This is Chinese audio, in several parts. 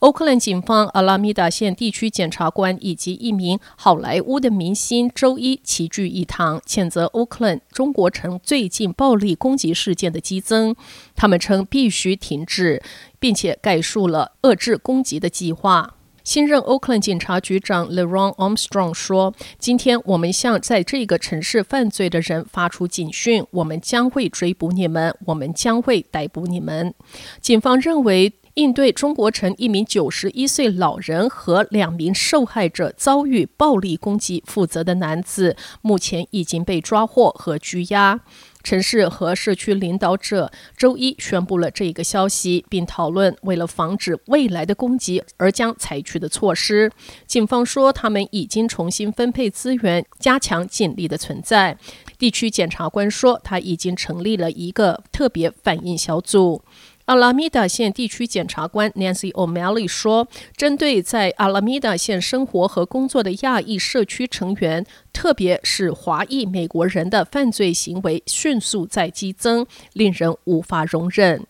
欧克兰警方阿拉米达县地区检察官以及一名好莱坞的明星周一齐聚一堂，谴责欧克兰中国城最近暴力攻击事件的激增。他们称必须停止，并且概述了遏制攻击的计划。新任欧克兰警察局长 Leron Armstrong 说：“今天我们向在这个城市犯罪的人发出警讯，我们将会追捕你们，我们将会逮捕你们。”警方认为，应对中国城一名九十一岁老人和两名受害者遭遇暴力攻击负责的男子，目前已经被抓获和拘押。城市和社区领导者周一宣布了这个消息，并讨论为了防止未来的攻击而将采取的措施。警方说，他们已经重新分配资源，加强警力的存在。地区检察官说，他已经成立了一个特别反应小组。阿拉米达县地区检察官 Nancy O'Malley 说：“针对在阿拉米达县生活和工作的亚裔社区成员，特别是华裔美国人的犯罪行为迅速在激增，令人无法容忍。”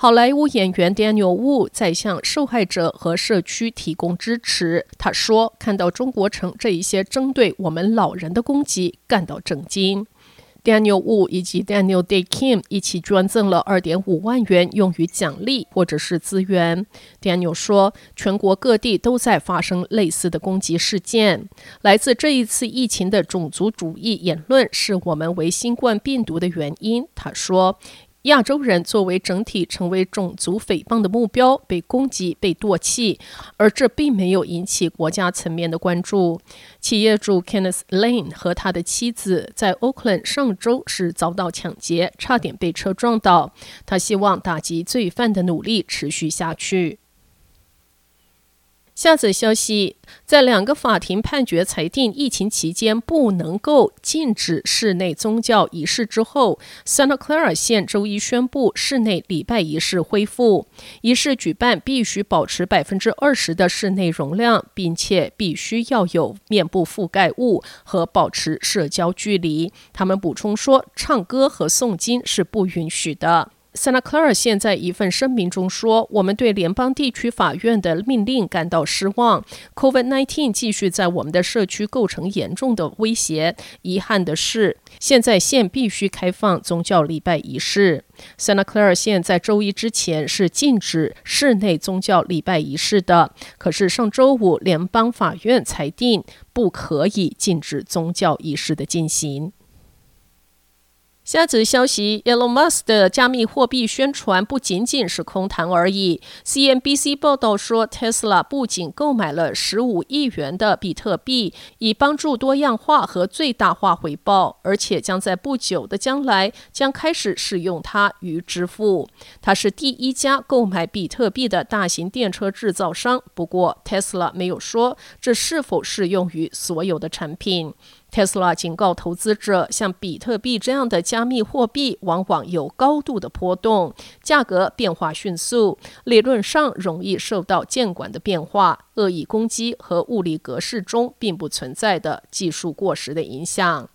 好莱坞演员 Daniel Wu 在向受害者和社区提供支持。他说：“看到中国城这一些针对我们老人的攻击，感到震惊。” Daniel Wu 以及 Daniel Day Kim 一起捐赠了二点五万元，用于奖励或者是资源。Daniel 说：“全国各地都在发生类似的攻击事件。来自这一次疫情的种族主义言论是我们为新冠病毒的原因。”他说。亚洲人作为整体成为种族诽谤的目标，被攻击、被唾弃，而这并没有引起国家层面的关注。企业主 Kenneth Lane 和他的妻子在 Oakland 上周是遭到抢劫，差点被车撞倒。他希望打击罪犯的努力持续下去。下则消息，在两个法庭判决裁定疫情期间不能够禁止室内宗教仪式之后，Santa Clara 县周一宣布室内礼拜仪式恢复。仪式举办必须保持百分之二十的室内容量，并且必须要有面部覆盖物和保持社交距离。他们补充说，唱歌和诵经是不允许的。Santa Clara 县在一份声明中说：“我们对联邦地区法院的命令感到失望。COVID-19 继续在我们的社区构成严重的威胁。遗憾的是，现在县必须开放宗教礼拜仪式。Santa Clara 县在周一之前是禁止室内宗教礼拜仪式的，可是上周五联邦法院裁定不可以禁止宗教仪式的进行。”下则消息，Elon Musk 的加密货币宣传不仅仅是空谈而已。CNBC 报道说，Tesla 不仅购买了十五亿元的比特币，以帮助多样化和最大化回报，而且将在不久的将来将开始使用它与支付。它是第一家购买比特币的大型电车制造商。不过，Tesla 没有说这是否适用于所有的产品。特斯拉警告投资者，像比特币这样的加密货币往往有高度的波动，价格变化迅速，理论上容易受到监管的变化、恶意攻击和物理格式中并不存在的技术过时的影响。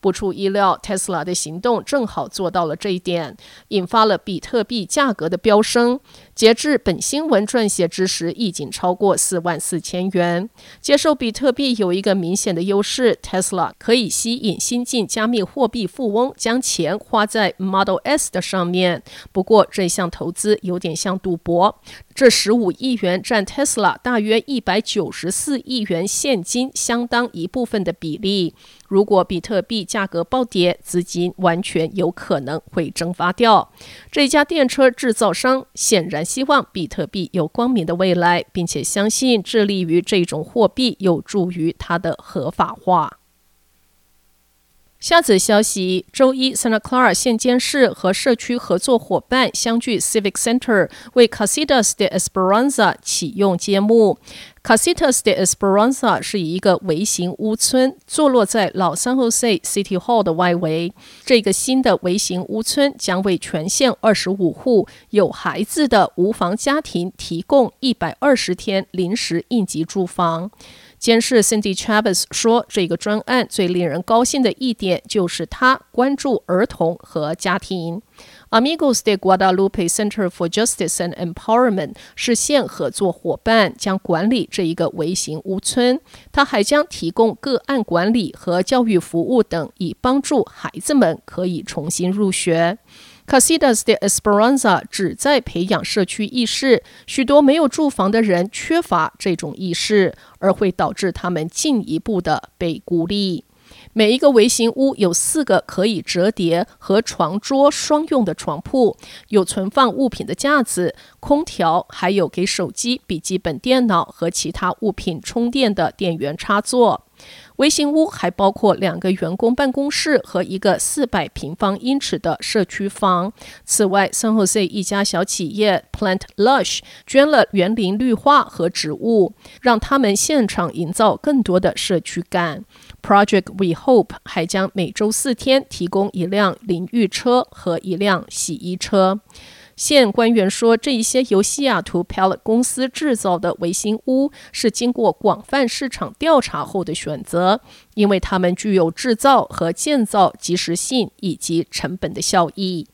不出意料，特斯拉的行动正好做到了这一点，引发了比特币价格的飙升。截至本新闻撰写之时，已经超过四万四千元。接受比特币有一个明显的优势，特斯拉可以吸引新晋加密货币富翁将钱花在 Model S 的上面。不过，这项投资有点像赌博。这十五亿元占特斯拉大约一百九十四亿元现金相当一部分的比例。如果比特币价格暴跌，资金完全有可能会蒸发掉。这家电车制造商显然希望比特币有光明的未来，并且相信致力于这种货币有助于它的合法化。下则消息：周一，Santa Clara 县监事和社区合作伙伴相聚 Civic Center，为 Casitas de Esperanza 启用揭幕。Casitas de Esperanza 是一个微型屋村坐落在老 San Jose City Hall 的外围。这个新的微型屋村将为全县二十五户有孩子的无房家庭提供一百二十天临时应急住房。监事 Cindy Chavez 说：“这个专案最令人高兴的一点就是他关注儿童和家庭。Amigos de Guadalupe Center for Justice and Empowerment 是现合作伙伴，将管理这一个微型屋村。他还将提供个案管理和教育服务等，以帮助孩子们可以重新入学。” Casitas de Esperanza 旨在培养社区意识，许多没有住房的人缺乏这种意识，而会导致他们进一步的被孤立。每一个微型屋有四个可以折叠和床桌双用的床铺，有存放物品的架子、空调，还有给手机、笔记本电脑和其他物品充电的电源插座。微型屋还包括两个员工办公室和一个四百平方英尺的社区房。此外，San Jose 一家小企业 Plant Lush 捐了园林绿化和植物，让他们现场营造更多的社区感。Project We Hope 还将每周四天提供一辆淋浴车和一辆洗衣车。县官员说，这一些由西雅图 Pellet 公司制造的微型屋是经过广泛市场调查后的选择，因为它们具有制造和建造及时性以及成本的效益。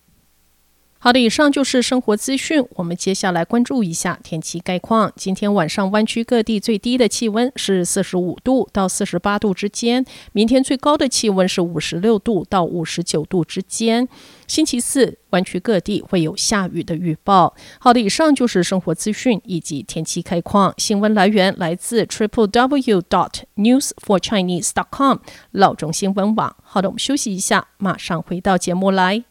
好的，以上就是生活资讯。我们接下来关注一下天气概况。今天晚上湾区各地最低的气温是四十五度到四十八度之间，明天最高的气温是五十六度到五十九度之间。星期四，湾区各地会有下雨的预报。好的，以上就是生活资讯以及天气概况。新闻来源来自 triple w dot news for chinese dot com 老中新闻网。好的，我们休息一下，马上回到节目来。